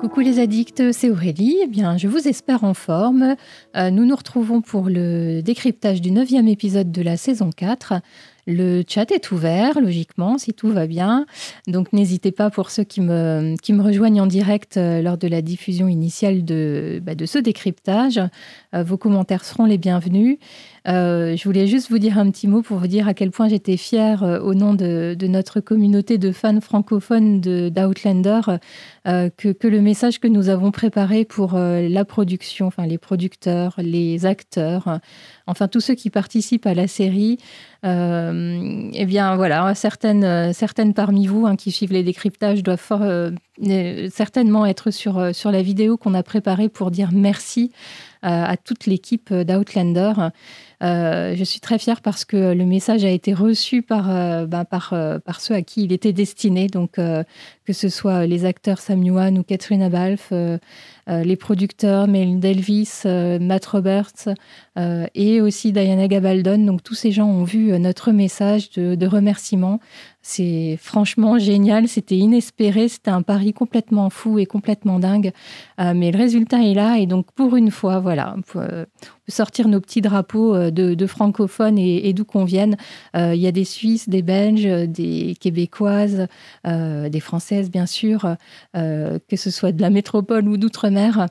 Coucou les addicts, c'est Aurélie. Eh bien, je vous espère en forme. Euh, nous nous retrouvons pour le décryptage du neuvième épisode de la saison 4. Le chat est ouvert, logiquement, si tout va bien. Donc n'hésitez pas pour ceux qui me, qui me rejoignent en direct euh, lors de la diffusion initiale de, bah, de ce décryptage. Euh, vos commentaires seront les bienvenus. Euh, je voulais juste vous dire un petit mot pour vous dire à quel point j'étais fière au nom de, de, notre communauté de fans francophones d'Outlander que, que, le message que nous avons préparé pour la production, enfin les producteurs, les acteurs, enfin tous ceux qui participent à la série, eh bien voilà, certaines, certaines parmi vous hein, qui suivent les décryptages doivent euh, certainement être euh, sur la vidéo qu'on a préparée pour dire merci à toute l'équipe d'Outlander. je suis très fière parce que le message a été reçu par, ben, par, ceux à qui il était destiné, donc que ce soit les acteurs Sam Yuan ou Catherine Abalf, les producteurs Mel Delvis, Matt Roberts et aussi Diana Gabaldon. Donc tous ces gens ont vu notre message de remerciement c'est franchement génial, c'était inespéré, c'était un pari complètement fou et complètement dingue. Euh, mais le résultat est là et donc pour une fois, voilà, on peut, euh, sortir nos petits drapeaux euh, de, francophones et, d'où qu'on vienne. Il y a des Suisses, des Belges, des Québécoises, des Françaises bien sûr, que ce soit de la métropole ou d'outre-mer,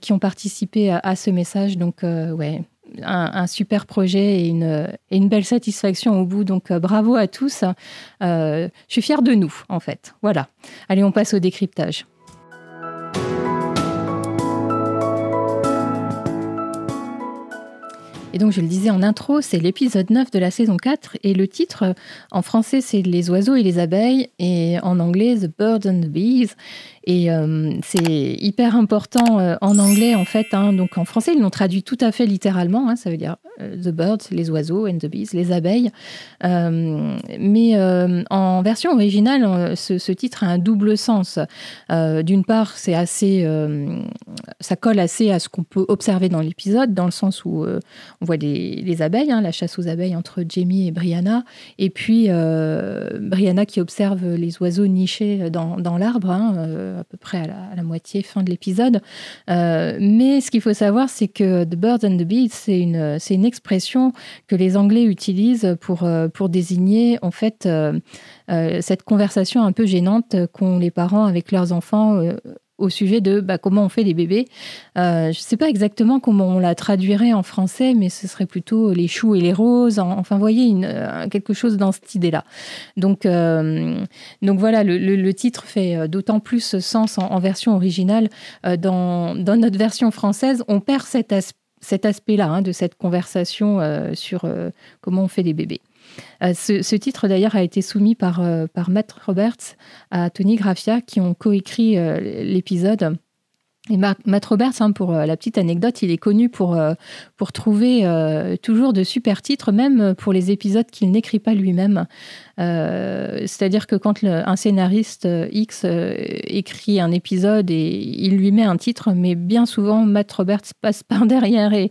qui ont participé à, à ce message. Donc ouais, un, super projet et une, belle satisfaction au bout. Donc euh, bravo à tous. Euh, je suis fière de nous, en fait. Voilà. Allez, on passe au décryptage. Et donc, je le disais en intro, c'est l'épisode 9 de la saison 4. Et le titre, en français, c'est Les oiseaux et les abeilles. Et en anglais, The Birds and the Bees. Et euh, c'est hyper important euh, en anglais, en fait. Hein. donc en français, ils l'ont traduit tout à fait littéralement. Hein. ça veut dire euh, the birds, les oiseaux, and the bees, les abeilles. mais en version originale, ce, titre a un double sens. D'une part, ça colle assez à ce qu'on peut observer dans l'épisode, dans le sens où on voit les, abeilles, hein, la chasse aux abeilles entre Jamie et Brianna, et puis Brianna qui observe les oiseaux nichés dans l'arbre à peu près à la, moitié, fin de l'épisode. Euh, mais ce qu'il faut savoir, c'est que The Birds and the Bees, c'est une, c'est une expression que les Anglais utilisent pour, euh, pour désigner en fait euh, cette conversation un peu gênante qu'ont les parents avec leurs enfants au sujet de bah, comment on fait des bébés. Euh, je ne sais pas exactement comment on la traduirait en français, mais ce serait plutôt les choux et les roses. Enfin, vous voyez, euh, quelque chose dans cette idée-là. Donc, euh, donc voilà, le, titre fait d'autant plus sens en, version originale. Dans, notre version française, on perd cet, cet aspect-là hein, de cette conversation sur comment on fait des bébés. Euh, ce, titre d'ailleurs a été soumis par, euh, par Matt Roberts à Tony Graffia qui ont coécrit euh, l'épisode. Et Matt Roberts, hein, pour la petite anecdote, il est connu pour, pour trouver toujours de super titres, même pour les épisodes qu'il n'écrit pas lui-même. Euh, c'est-à-dire que quand un scénariste euh, X euh, écrit un épisode et il lui met un titre, mais bien souvent Matt Roberts passe par derrière et,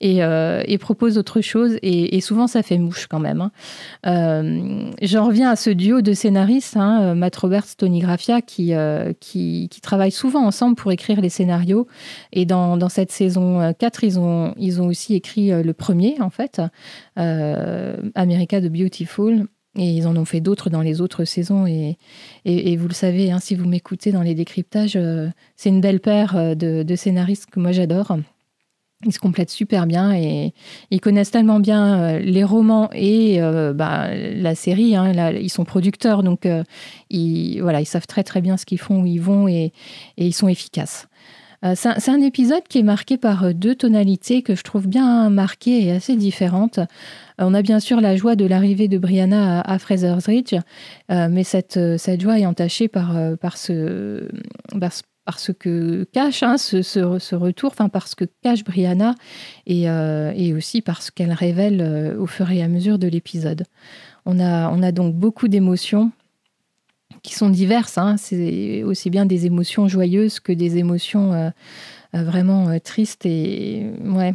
et, propose autre chose, et, souvent ça fait mouche quand même. Hein. J'en reviens à ce duo de scénaristes, hein, Matt Roberts, Tony Graffia, qui, qui, qui, travaillent souvent ensemble pour écrire les scénarios. Et dans, dans cette saison 4, ils ont, ils ont aussi écrit le premier, en fait, America the Beautiful. Et ils en ont fait d'autres dans les autres saisons. Et, et, vous le savez, hein, si vous m'écoutez dans les décryptages, euh, c'est une belle paire euh, de, scénaristes que moi j'adore. Ils se complètent super bien et ils connaissent tellement bien euh, les romans et bah, la série. Hein, ils sont producteurs, donc ils, voilà, ils savent très très bien ce qu'ils font, où ils vont et, et ils sont efficaces. C'est un, épisode qui est marqué par deux tonalités que je trouve bien marquées et assez différentes. Euh, on a bien sûr la joie de l'arrivée de Brianna à, Fraser's Ridge, euh, mais cette, euh, cette joie est entachée par, par ce, parce que cache hein, ce, ce, retour, enfin parce que cache Brianna et, et aussi parce qu'elle révèle au fur et à mesure de l'épisode. On a, on a donc beaucoup d'émotions qui sont diverses. Hein. C'est aussi bien des émotions joyeuses que des émotions vraiment tristes et ouais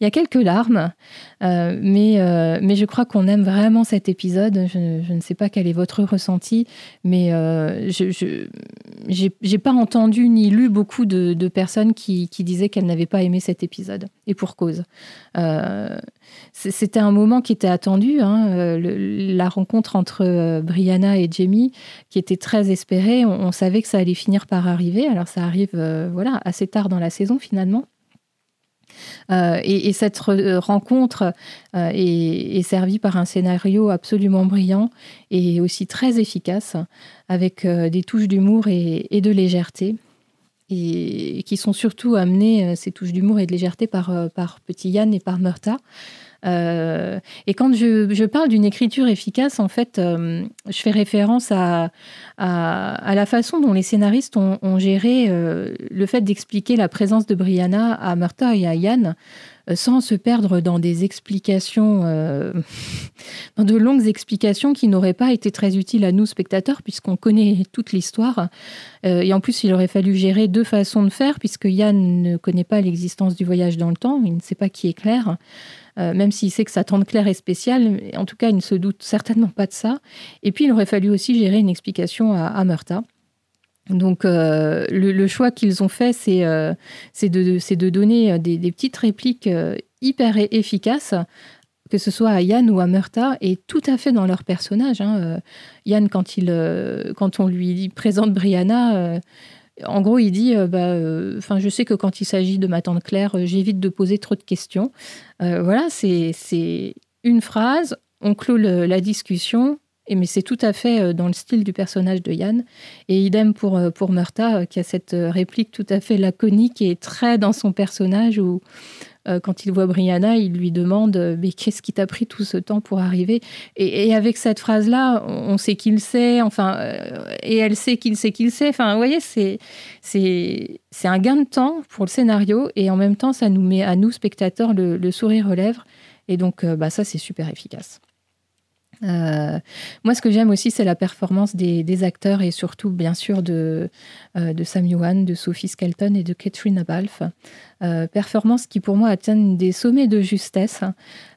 Il y a quelques larmes, euh, mais, euh, mais je crois qu'on aime vraiment cet épisode. Je, ne sais pas quel est votre ressenti, mais euh, je n'ai pas entendu ni lu beaucoup de, personnes qui, disaient qu'elles n'avaient pas aimé cet épisode, et pour cause. C'était un moment qui était attendu, hein, la rencontre entre Brianna et Jamie, qui était très espérée. On, on, savait que ça allait finir par arriver. Alors ça arrive voilà, assez tard dans la saison finalement. Euh, et, cette euh, rencontre euh, est, servie par un scénario absolument brillant et aussi très efficace, avec des touches d'humour et, de légèreté. Et, qui sont surtout amenées, ces touches d'humour et de légèreté, par, par Petit Yann et par Murta. Euh, et quand je, parle d'une écriture efficace, en fait, euh, je fais référence à, la façon dont les scénaristes ont, géré euh, le fait d'expliquer la présence de Brianna à Martha et à Yann sans se perdre dans des explications, dans de longues explications qui n'auraient pas été très utiles à nous, spectateurs, puisqu'on connaît toute l'histoire. et en plus, il aurait fallu gérer deux façons de faire, puisque Yann ne connaît pas l'existence du voyage dans le temps, il ne sait pas qui est Claire. Euh, même s'il sait que sa tante Claire est spéciale. En tout cas, il ne se doute certainement pas de ça. Et puis, il aurait fallu aussi gérer une explication à, à Donc, euh, le, choix qu'ils ont fait, c'est euh, de, donner des, petites répliques hyper efficaces, que ce soit à Yann ou à Murta, et tout à fait dans leur personnage. Hein. Yann, quand on lui présente Brianna, en gros, il dit, euh, bah, euh, enfin, je sais que quand il s'agit de ma tante Claire, euh, j'évite de poser trop de questions. voilà, c'est une phrase, on clôt la discussion, et, mais c'est tout à fait dans le style du personnage de Yann. Et idem pour, pour qui a cette réplique tout à fait laconique et très dans son personnage, où euh, quand il voit Brianna, il lui demande euh, Mais qu'est-ce qui t'a pris tout ce temps pour arriver? Et, avec cette phrase-là, on sait qu'il sait, enfin, euh, et elle sait qu'il sait qu'il sait. Enfin, vous voyez, c'est, c'est, c'est un gain de temps pour le scénario et en même temps, ça nous met à nous, spectateurs, le, sourire aux lèvres. Et donc, bah, ça, c'est super efficace. Moi, ce que j'aime aussi, c'est la performance des, acteurs et surtout, bien sûr, de, de Sam de Sophie Skelton et de Catherine Abalf. Euh, performance qui pour moi atteint des sommets de justesse.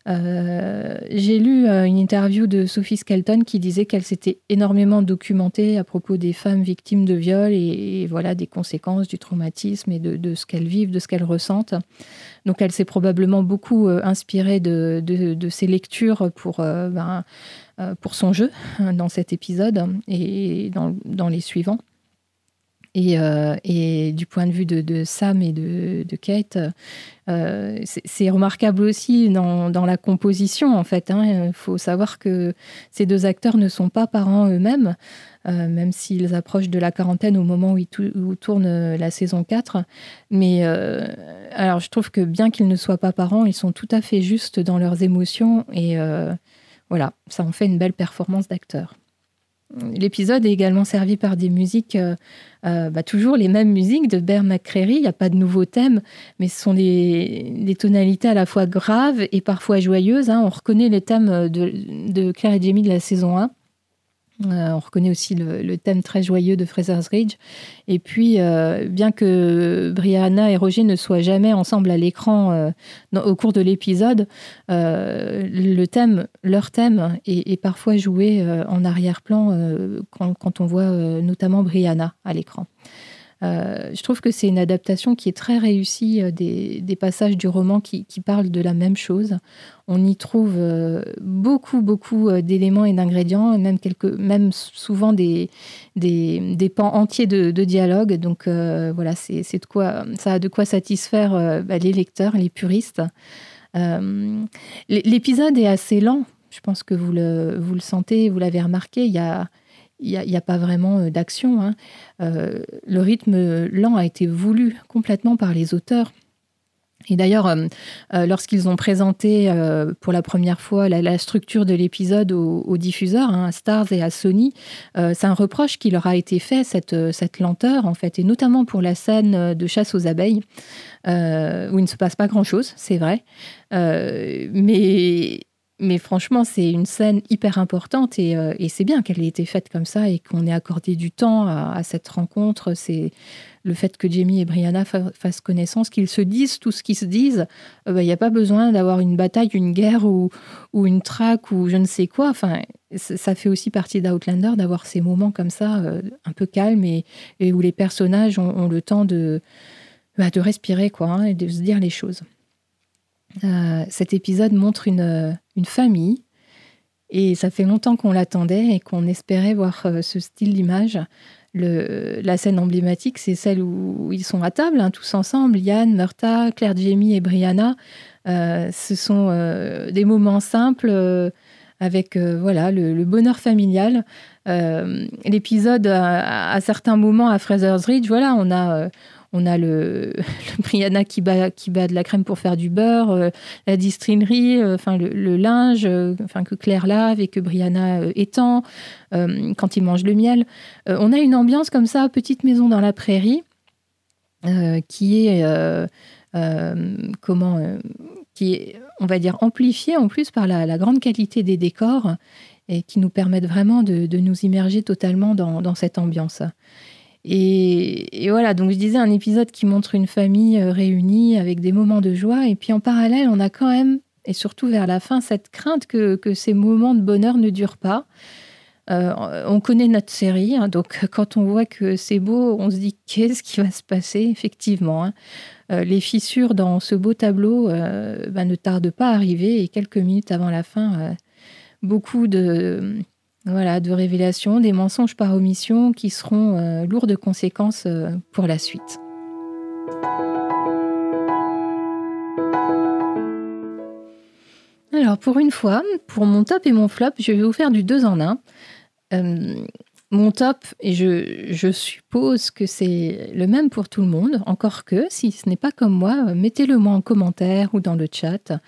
Euh, j'ai lu euh, une interview de Sophie Skelton qui disait qu'elle s'était énormément documentée à propos des femmes victimes de viol et, voilà des conséquences du traumatisme et de, ce qu'elles vivent, de ce qu'elles ressentent. Donc elle s'est probablement beaucoup inspirée de, ces lectures pour, ben, pour son jeu hein, dans cet épisode et dans les suivants. Et, euh, et, du point de vue de, Sam et de, Kate, euh, c'est remarquable aussi dans, la composition, en fait. Hein. Il faut savoir que ces deux acteurs ne sont pas parents eux-mêmes, euh, même s'ils approchent de la quarantaine au moment où, où tourne la saison 4. Mais alors, je trouve que bien qu'ils ne soient pas parents, ils sont tout à fait justes dans leurs émotions. Et voilà, ça en fait une belle performance d'acteur. L'épisode est également servi par des musiques, euh, euh, bah, toujours les mêmes musiques de Bear McCreary. Il n'y a pas de nouveaux thèmes, mais ce sont des, tonalités à la fois graves et parfois joyeuses. Hein. On reconnaît les thèmes de, de Claire et Jamie de la saison 1. Euh, on reconnaît aussi le, thème très joyeux de Fraser's Ridge. Et puis, euh, bien que Brianna et Roger ne soient jamais ensemble à l'écran euh, au cours de l'épisode, le thème, leur thème, est, parfois joué en arrière-plan quand, on voit notamment Brianna à l'écran. Euh, je trouve que c'est une adaptation qui est très réussie euh, des, passages du roman qui, parlent de la même chose. On y trouve euh, beaucoup, beaucoup d'éléments et d'ingrédients, même, souvent des, pans entiers de, dialogue. Donc voilà, c'est de quoi, ça a de quoi satisfaire bah, les lecteurs, les puristes. L'épisode est assez lent. Je pense que vous le, vous le sentez, vous l'avez remarqué. Il y a, il n'y a, pas vraiment euh, d'action. Hein. Euh, le rythme lent a été voulu complètement par les auteurs. Et d'ailleurs, euh, lorsqu'ils ont présenté pour la première fois la, structure de l'épisode aux, diffuseurs, hein, à Stars et à Sony, c'est un reproche qui leur a été fait, cette, cette lenteur, en fait, et notamment pour la scène de chasse aux abeilles, où il ne se passe pas grand-chose, c'est vrai. mais mais franchement, c'est une scène hyper importante et, c'est bien qu'elle ait été faite comme ça et qu'on ait accordé du temps à, cette rencontre. C'est le fait que Jamie et Brianna fassent connaissance, qu'ils se disent tout ce qu'ils se disent. Il n'y a pas besoin d'avoir une bataille, une guerre ou, une traque ou je ne sais quoi. Enfin, ça fait aussi partie d'Outlander d'avoir ces moments comme ça, un peu calmes et, où les personnages ont, le temps de, bah, respirer quoi, hein, et de se dire les choses. Euh, cet épisode montre une, une, famille et ça fait longtemps qu'on l'attendait et qu'on espérait voir euh, ce style d'image. la scène emblématique, c'est celle où ils sont à table, hein, tous ensemble, Yann, Murta, Claire Jamie et Brianna. Euh, ce sont des moments simples avec voilà le, bonheur familial. L'épisode à, à, certains moments à Fraser's Ridge, voilà, on a on a le, Brianna qui bat, de la crème pour faire du beurre, euh, la distillerie, euh, enfin le, linge, euh, enfin que Claire lave et que Brianna étend quand il mange le miel. on a une ambiance comme ça, petite maison dans la prairie, qui est comment, qui est, on va dire, amplifiée en plus par la, grande qualité des décors et qui nous permettent vraiment de, nous immerger totalement dans cette ambiance. Et, voilà, donc je disais un épisode qui montre une famille euh, réunie avec des moments de joie. Et puis en parallèle, on a quand même, et surtout vers la fin, cette crainte que, ces moments de bonheur ne durent pas. Euh, on connaît notre série, hein, donc quand on voit que c'est beau, on se dit qu'est-ce qui va se passer? Effectivement. Hein. Euh, les fissures dans ce beau tableau bah, ne tardent pas à arriver et quelques minutes avant la fin, beaucoup de, voilà, de révélations, des mensonges par omission qui seront euh, lourds de conséquences euh, pour la suite. Alors pour une fois, pour mon top et mon flop, je vais vous faire du deux en un. Euh, mon top, et je, suppose que c'est le même pour tout le monde, encore que si ce n'est pas comme moi, mettez-le moi en commentaire ou dans le chat.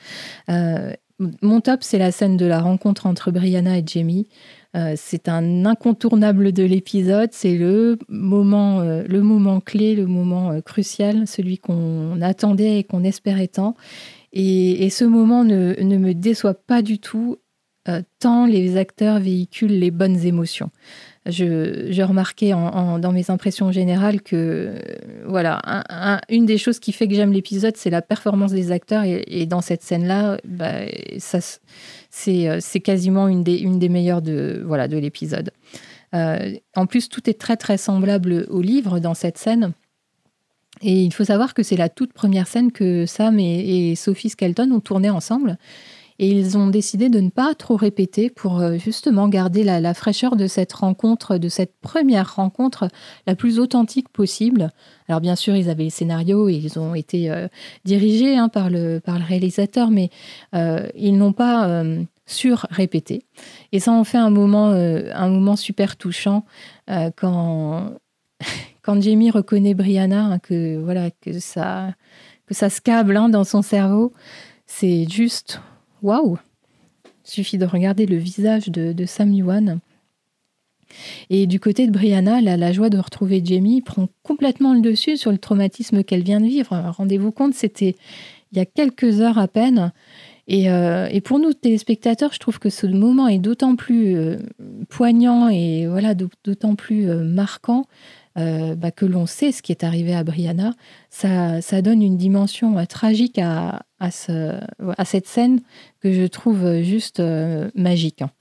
mon top, c'est la scène de la rencontre entre Brianna et Jamie. Euh, c'est un incontournable de l'épisode. C'est le moment, euh, le moment clé, le moment euh, crucial, celui qu'on attendait et qu'on espérait tant. Et, ce moment ne, me déçoit pas du tout, tant les acteurs véhiculent les bonnes émotions. Je, remarquais dans mes impressions générales que voilà, une des choses qui fait que j'aime l'épisode, c'est la performance des acteurs. Et, dans cette scène-là, bah, ça c'est quasiment une des, meilleures de, voilà, de l'épisode. Euh, en plus, tout est très très semblable au livre dans cette scène. Et il faut savoir que c'est la toute première scène que Sam et, Sophie Skelton ont tourné ensemble. Et ils ont décidé de ne pas trop répéter pour euh, justement garder la, fraîcheur de cette rencontre, de cette première rencontre la plus authentique possible. Alors bien sûr, ils avaient le scénario et ils ont été dirigés hein, par, le, réalisateur, mais ils n'ont pas sur-répété. Et ça en fait un moment, euh, un moment super touchant euh, quand, quand Jamie reconnaît Brianna, hein, que, voilà, que, ça, que ça se câble hein, dans son cerveau. C'est juste waouh! Suffit de regarder le visage de, Sam Yuan. Et du côté de Brianna, la, joie de retrouver Jamie prend complètement le dessus sur le traumatisme qu'elle vient de vivre. Rendez-vous compte, c'était il y a quelques heures à peine. Euh, et, pour nous, téléspectateurs, je trouve que ce moment est d'autant plus euh, poignant et voilà, d'autant plus euh, marquant bah, que l'on sait ce qui est arrivé à Brianna. Ça, ça donne une dimension tragique à, à, ce, à, cette scène que je trouve juste magique. Hein.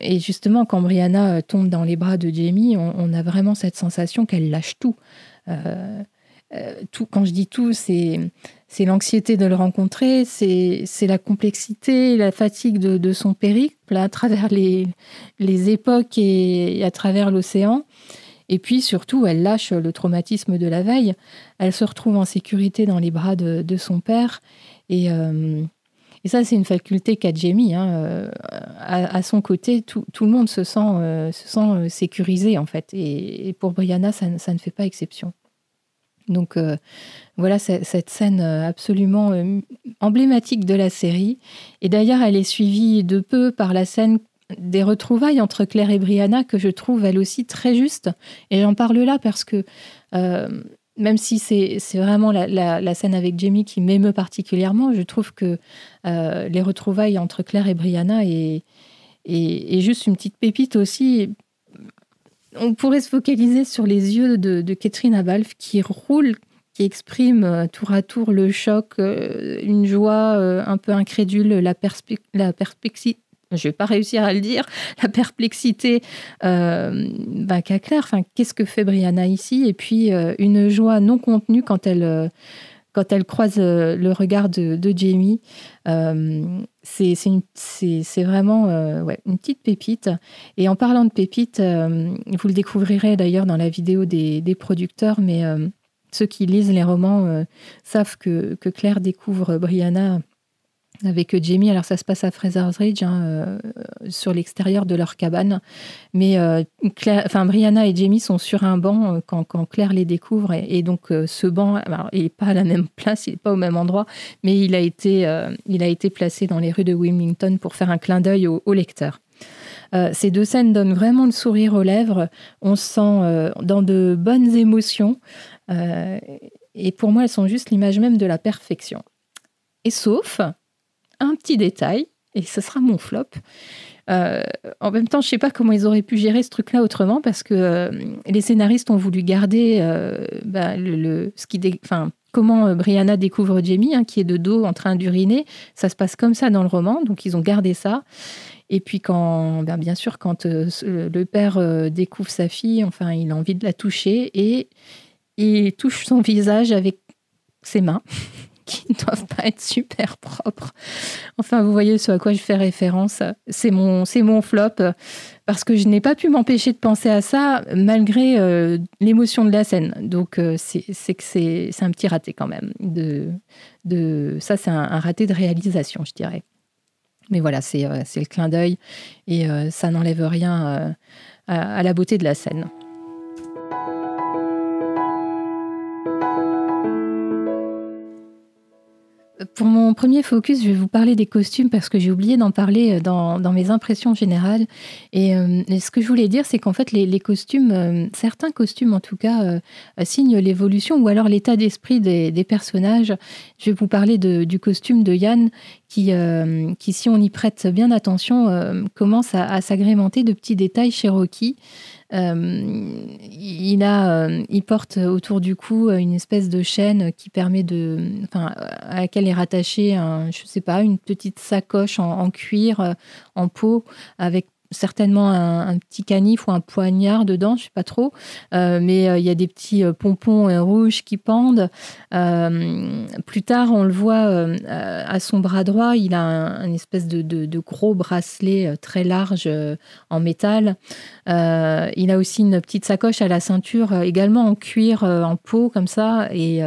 Et justement, quand Brianna tombe dans les bras de Jamie, on, a vraiment cette sensation qu'elle lâche tout. tout. Quand je dis tout, c'est l'anxiété de le rencontrer, c'est la complexité, la fatigue de, son périple à travers les, les époques et, à travers l'océan. Et puis surtout, elle lâche le traumatisme de la veille. Elle se retrouve en sécurité dans les bras de, son père. Et, euh, et ça, c'est une faculté qu'a Jamie. Hein. Euh, à, son côté, tout, le monde se sent, euh, sécurisé, en fait. Et, pour Brianna, ça, ne fait pas exception. Donc voilà cette scène absolument emblématique de la série. Et d'ailleurs, elle est suivie de peu par la scène des retrouvailles entre Claire et Brianna que je trouve elle aussi très juste. Et j'en parle là parce que même si c'est vraiment la, scène avec Jamie qui m'émeut particulièrement, je trouve que les retrouvailles entre Claire et Brianna est, et, juste une petite pépite aussi. On pourrait se focaliser sur les yeux de, Catherine Abalf qui roule, qui exprime euh, tour à tour le choc, euh, une joie euh, un peu incrédule, la, la perplexité. Je vais pas réussir à le dire, la perplexité bah, qu'a Claire. Enfin, qu'est-ce que fait Brianna ici? Et puis une joie non contenue quand elle quand elle croise le regard de, Jamie. c'est vraiment une petite pépite. Et en parlant de pépite, vous le découvrirez d'ailleurs dans la vidéo des, des producteurs, mais ceux qui lisent les romans euh, savent que, Claire découvre Brianna avec Jamie. Alors ça se passe à Fraser's Ridge, hein, euh, sur l'extérieur de leur cabane. Mais euh, enfin, Brianna et Jamie sont sur un banc quand, Claire les découvre. Et, donc ce banc, il n'est pas à la même place, il n'est pas au même endroit, mais il a, été, il a été placé dans les rues de Wilmington pour faire un clin d'œil au, au lecteur. ces deux scènes donnent vraiment le sourire aux lèvres. On se sent dans de bonnes émotions. Euh, et pour moi, elles sont juste l'image même de la perfection. Et sauf un petit détail, et ce sera mon flop. Euh, en même temps, je ne sais pas comment ils auraient pu gérer ce truc-là autrement parce que euh, les scénaristes ont voulu garder bah, le, ce comment Brianna découvre Jamie, hein, qui est de dos en train d'uriner. Ça se passe comme ça dans le roman, donc ils ont gardé ça. Et puis quand, ben, bien sûr, quand le père découvre sa fille, enfin, il a envie de la toucher et il touche son visage avec ses mains, qui ne doivent pas être super propres. Enfin, vous voyez ce à quoi je fais référence. C'est mon, c'est mon flop, parce que je n'ai pas pu m'empêcher de penser à ça, malgré euh, l'émotion de la scène. Donc, euh, c'est, que c'est, un petit raté quand même. De, de, ça, c'est un, raté de réalisation, je dirais. Mais voilà, c'est, euh, le clin d'œil, et ça n'enlève rien à la beauté de la scène. Pour mon premier focus, je vais vous parler des costumes parce que j'ai oublié d'en parler euh, dans, mes impressions générales. Euh, et, ce que je voulais dire, c'est qu'en fait, les, costumes, euh, certains costumes en tout cas, signent l'évolution ou alors l'état d'esprit des, personnages. Je vais vous parler du costume de Yann qui, qui, si on y prête bien attention, commence à, à s'agrémenter de petits détails chez Rocky. Euh, il, a, euh, il porte autour du cou une espèce de chaîne qui permet de, enfin, à laquelle est rattachée, je sais pas, une petite sacoche en, en cuir, euh, en peau, avec certainement un, petit canif ou un poignard dedans, je sais pas trop. Euh, mais euh, il y a des petits euh, pompons rouges qui pendent. plus tard, on le voit à son bras droit, il a un, espèce de, gros bracelet très large en métal. il a aussi une petite sacoche à la ceinture, également en cuir, en peau comme ça, et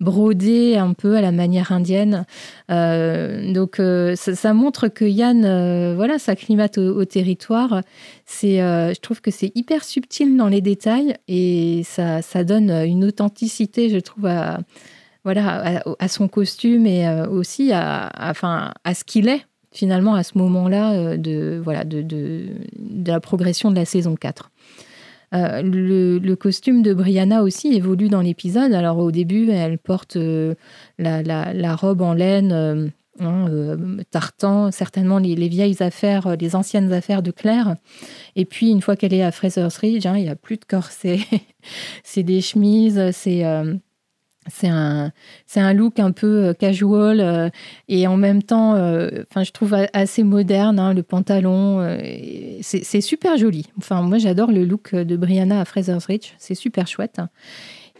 brodée un peu à la manière indienne. donc ça, montre que Yann, voilà, s'acclimate au, au territoire C'est, euh, je trouve que c'est hyper subtil dans les détails et ça, donne une authenticité, je trouve, à, voilà, à, son costume et euh, aussi à, enfin, à ce qu'il est finalement à ce moment-là euh, de, voilà, de, la progression de la saison 4. le, costume de Brianna aussi évolue dans l'épisode. Alors au début, elle porte la, robe en laine Hein, euh, tartan, certainement les, vieilles affaires, euh, les anciennes affaires de Claire. Et puis, une fois qu'elle est à Fraser's Ridge, hein, il n'y a plus de corset. c'est des chemises, c'est euh, c'est un, un look un peu casual et en même temps, je trouve assez moderne, hein, le pantalon. c'est super joli. Enfin, moi, j'adore le look de Brianna à Fraser's Ridge. C'est super chouette.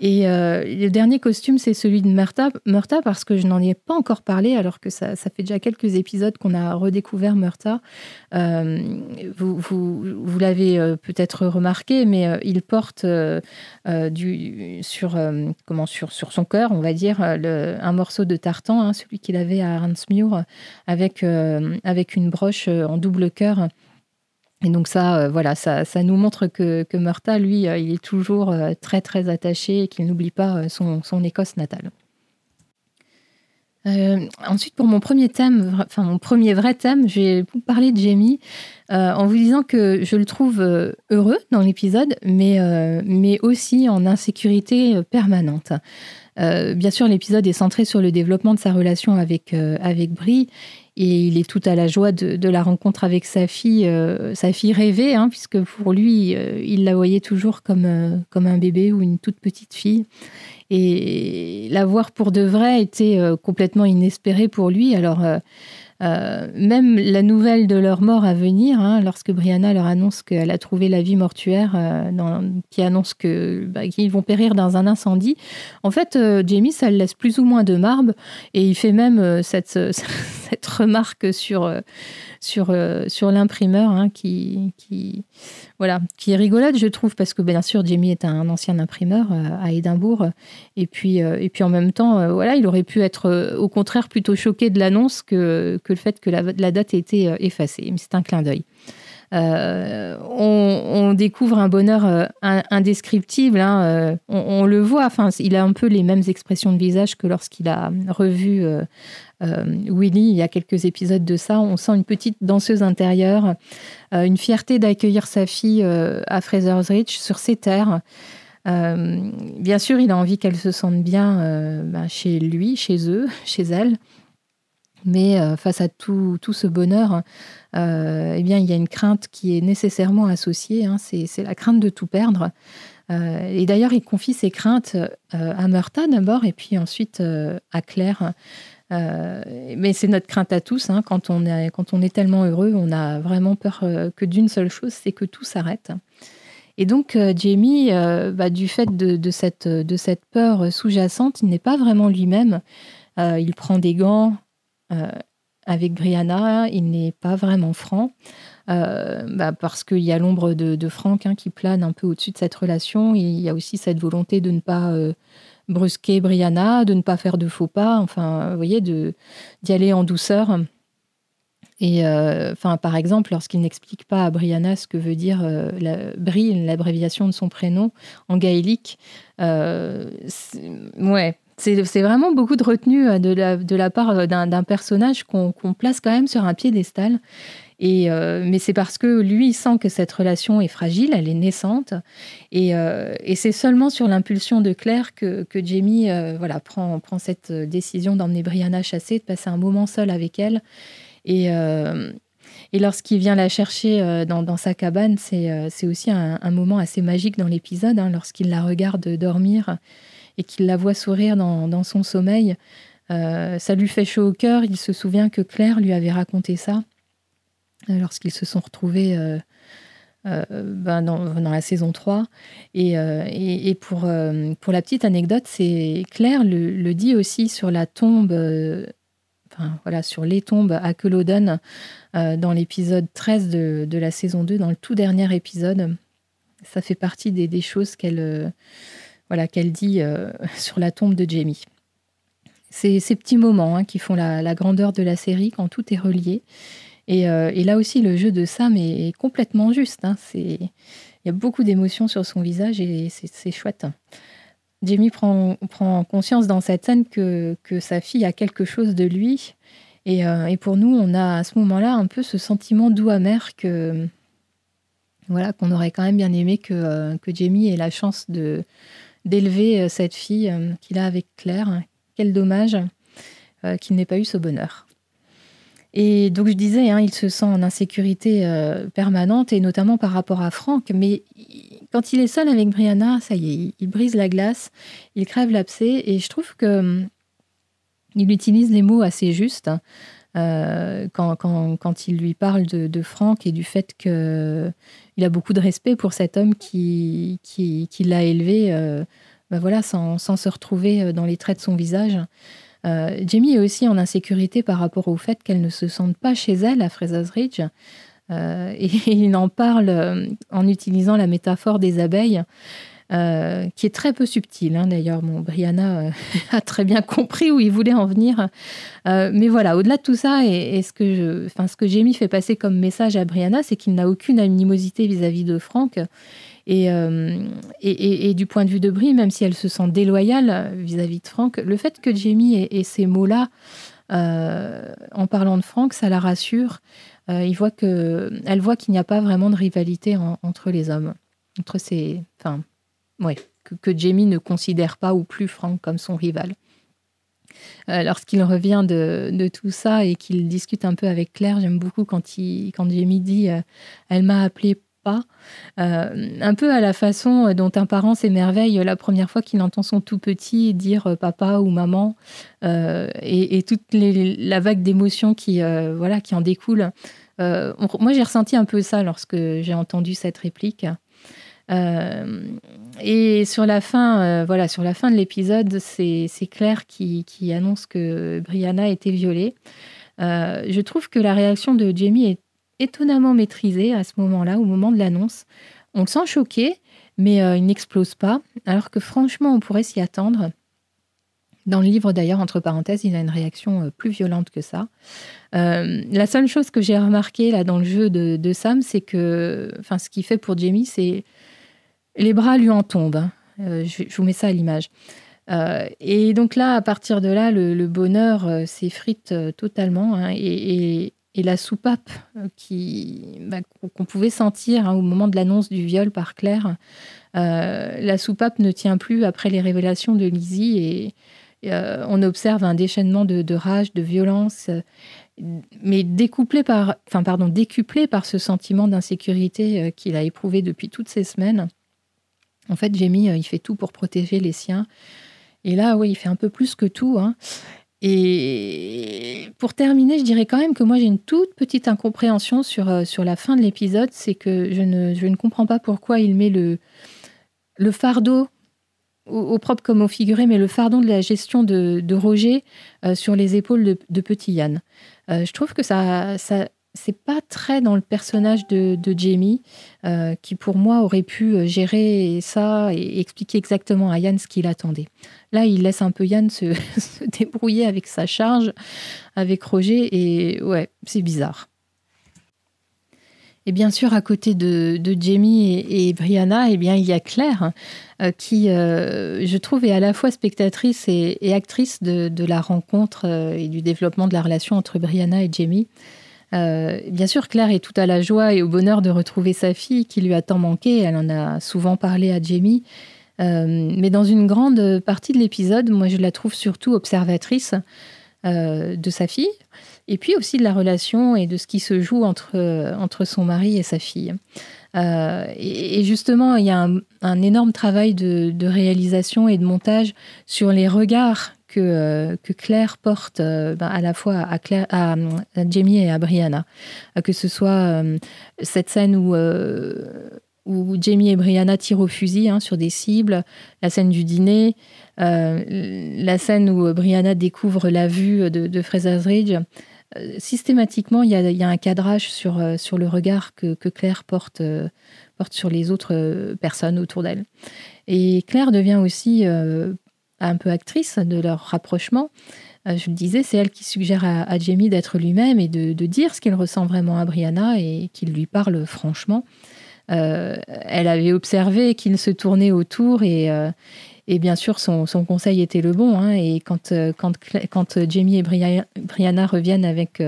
Et euh, le dernier costume, c'est celui de Murta, Murta parce que je n'en ai pas encore parlé, alors que ça, ça fait déjà quelques épisodes qu'on a redécouvert Murta. Euh, vous, vous, l'avez euh, peut-être remarqué, mais il porte du, sur, comment, sur, sur son cœur, on va dire, un morceau de tartan, hein, celui qu'il avait à Ransmure, avec, avec une broche en double cœur. Et donc ça, euh, voilà, ça, ça, nous montre que, que Murta, lui, euh, il est toujours euh, très très attaché et qu'il n'oublie pas son, son, Écosse natale. ensuite, pour mon premier thème, enfin mon premier vrai thème, vous parler de Jamie en vous disant que je le trouve heureux dans l'épisode, mais, mais aussi en insécurité permanente. bien sûr, l'épisode est centré sur le développement de sa relation avec, avec Brie et il est tout à la joie de, la rencontre avec sa fille, euh, sa fille rêvée, hein, puisque pour lui, euh, il la voyait toujours comme, euh, comme un bébé ou une toute petite fille. Et la voir pour de vrai était complètement inespéré pour lui. Alors, euh, même la nouvelle de leur mort à venir, hein, lorsque Brianna leur annonce qu'elle a trouvé la vie mortuaire, euh, qui annonce bah, qu'ils vont périr dans un incendie, en fait, euh, Jamie, ça le laisse plus ou moins de marbre, et il fait même cette, cette remarque sur sur, euh, sur l'imprimeur hein, qui, qui, voilà, qui est rigolote, je trouve, parce que bien sûr, Jamie est un ancien imprimeur euh, à Édimbourg. Et puis, euh, et puis en même temps, voilà, il aurait pu être au contraire plutôt choqué de l'annonce que, que le fait que la, date ait été effacée. C'est un clin d'œil. On, découvre un bonheur indescriptible. Hein, euh, on, le voit. Enfin, il a un peu les mêmes expressions de visage que lorsqu'il a revu Willy il y a quelques épisodes de ça. On sent une petite danseuse intérieure, une fierté d'accueillir sa fille à Fraser's Ridge sur ses terres. bien sûr, il a envie qu'elle se sente bien bah, chez lui, chez eux, chez elle. Mais face à tout, tout ce bonheur, euh, eh bien, il y a une crainte qui est nécessairement associée. Hein, c'est la crainte de tout perdre. Euh, et d'ailleurs, il confie ses craintes euh, à Murta d'abord et puis ensuite à Claire. Mais c'est notre crainte à tous. Hein, quand, on est, quand on est tellement heureux, on a vraiment peur que d'une seule chose, c'est que tout s'arrête. Et donc, Jamie, bah, du fait de, cette, de cette peur sous-jacente, il n'est pas vraiment lui-même. il prend des gants, avec Brianna, il n'est pas vraiment franc. Euh, bah, parce qu'il y a l'ombre de, Franck hein, qui plane un peu au-dessus de cette relation. il y a aussi cette volonté de ne pas euh, brusquer Brianna, de ne pas faire de faux pas, enfin, vous voyez, d'y aller en douceur. Et euh, enfin, par exemple, lorsqu'il n'explique pas à Brianna ce que veut dire la, Brie, l'abréviation de son prénom en gaélique, ouais, c'est vraiment beaucoup de retenue euh, de la, de la part euh, d'un personnage qu'on place quand même sur un piédestal. Euh, mais c'est parce que lui, il sent que cette relation est fragile, elle est naissante. Et, et c'est seulement sur l'impulsion de Claire que, Jamie voilà, prend, prend cette décision d'emmener Brianna chasser, de passer un moment seul avec elle. Et, lorsqu'il vient la chercher dans, dans sa cabane, c'est aussi un, moment assez magique dans l'épisode, hein, lorsqu'il la regarde dormir et qu'il la voit sourire dans, son sommeil, euh, ça lui fait chaud au cœur. Il se souvient que Claire lui avait raconté ça euh, lorsqu'ils se sont retrouvés euh, ben, dans, la saison 3. Et, pour, pour la petite anecdote, c'est Claire le, dit aussi sur la tombe, enfin voilà, sur les tombes à Culloden dans l'épisode 13 de, la saison 2, dans le tout dernier épisode. Ça fait partie des, des choses qu'elle voilà, dit euh, sur la tombe de Jamie. C'est ces petits moments hein, qui font la, grandeur de la série quand tout est relié. Euh, et, là aussi, le jeu de Sam est, complètement juste. Hein. Il y a beaucoup d'émotions sur son visage et c'est chouette. Jamie prend, conscience dans cette scène que, sa fille a quelque chose de lui. Et, euh, et pour nous, on a à ce moment-là un peu ce sentiment doux amer que voilà qu'on aurait quand même bien aimé que, que Jamie ait la chance d'élever euh, cette fille euh, qu'il a avec Claire. Quel dommage euh, qu'il n'ait pas eu ce bonheur. Et donc je disais, hein, il se sent en insécurité permanente, et notamment par rapport à Franck. Mais quand il est seul avec Brianna, ça y est, il, brise la glace, il crève l'abcès, et je trouve que hum, il utilise les mots assez justes. Hein, quand, il lui parle de, de Franck et du fait que il a beaucoup de respect pour cet homme qui, qui, l'a élevé euh, bah voilà, sans, se retrouver euh, dans les traits de son visage. Euh, Jamie est aussi en insécurité par rapport au fait qu'elle ne se sente pas chez elle à Fraser's Ridge. et il en parle en utilisant la métaphore des abeilles. euh, qui est très peu subtil. Hein, d'ailleurs, bon, Brianna euh, a très bien compris où il voulait en venir. Euh, mais voilà, au-delà de tout ça, et, ce que je, ce que Jamie fait passer comme message à Brianna, c'est qu'il n'a aucune animosité vis-à-vis de Franck. Et, et, du point de vue de Brie, même si elle se sent déloyale vis-à-vis de Franck, le fait que Jamie ait, ces mots-là en parlant de Franck, ça la rassure. il voit que, elle voit qu'il n'y a pas vraiment de rivalité entre les hommes, entre ces, enfin, ouais, que, Jamie ne considère pas ou plus Frank comme son rival. Euh, lorsqu'il revient de, tout ça et qu'il discute un peu avec Claire, j'aime beaucoup quand, il, quand Jamie dit euh, Elle m'a appelé pas euh, un peu à la façon dont un parent s'émerveille la première fois qu'il entend son tout petit dire papa ou maman et, toute la vague d'émotions qui, voilà, qui en découle. moi, j'ai ressenti un peu ça lorsque j'ai entendu cette réplique. Euh, et sur la fin, euh, voilà, sur la fin de l'épisode, c'est Claire qui, qui, annonce que Brianna a été violée. Euh, je trouve que la réaction de Jamie est étonnamment maîtrisée à ce moment-là, au moment de l'annonce. On le sent choqué, mais il n'explose pas, alors que franchement, on pourrait s'y attendre. Dans le livre, d'ailleurs, entre parenthèses, il a une réaction plus violente que ça. la seule chose que j'ai remarqué là dans le jeu de, Sam, c'est que, enfin, ce qu'il fait pour Jamie, c'est les bras lui en tombent. Hein. Euh, je, vous mets ça à l'image. Euh, et donc là, à partir de là, le, bonheur euh, s'effrite totalement. Hein, et, la soupape qui, bah, qu'on pouvait sentir hein, au moment de l'annonce du viol par Claire, la soupape ne tient plus après les révélations de Lizzie et, on observe un déchaînement de, rage, de violence, mais par, enfin pardon, décuplé par ce sentiment d'insécurité qu'il a éprouvé depuis toutes ces semaines. En fait, Jamie, euh, il fait tout pour protéger les siens. Et là, oui, il fait un peu plus que tout. Hein. Et pour terminer, je dirais quand même que moi j'ai une toute petite incompréhension sur, euh, sur la fin de l'épisode, c'est que je ne, je ne comprends pas pourquoi il met le, le fardeau, au, propre comme au figuré, mais le fardeau de la gestion de, Roger euh, sur les épaules de, de Petit Yann. je trouve que ça, ça, c'est pas très dans le personnage de, Jamie, euh, qui pour moi aurait pu euh, gérer ça et expliquer exactement à Yann ce qu'il attendait. Là, il laisse un peu Yann se, débrouiller avec sa charge, avec Roger, et ouais, c'est bizarre. Et bien sûr, à côté de, Jamie et, Brianna, eh bien, il y a Claire, euh, qui, je trouve, est à la fois spectatrice et, actrice de, de, la rencontre et du développement de la relation entre Brianna et Jamie. Euh, bien sûr, Claire est tout à la joie et au bonheur de retrouver sa fille qui lui a tant manqué. Elle en a souvent parlé à Jamie. Euh, mais dans une grande partie de l'épisode, moi je la trouve surtout observatrice euh, de sa fille, et puis aussi de la relation et de ce qui se joue entre, entre son mari et sa fille. et, justement, il y a un, énorme travail de, de, réalisation et de montage sur les regards euh, que, Claire porte euh, ben, à la fois à, Jamie et à Brianna. Euh, que ce soit cette scène où, Jamie et Brianna tirent au fusil hein, sur des cibles, la scène du dîner, la scène où Brianna découvre la vue de, Fraser's Ridge. Systématiquement, il y, a, un cadrage sur, le regard que, Claire porte sur les autres personnes autour d'elle. Et Claire devient aussi un peu actrice de leur rapprochement. Euh, je le disais, c'est elle qui suggère à, Jamie d'être lui-même et de, dire ce qu'il ressent vraiment à Brianna et qu'il lui parle franchement. Euh, elle avait observé qu'il se tournait autour et, euh, et bien sûr, son, conseil était le bon. Hein. et quand, quand, quand, Jamie et Brianna reviennent avec,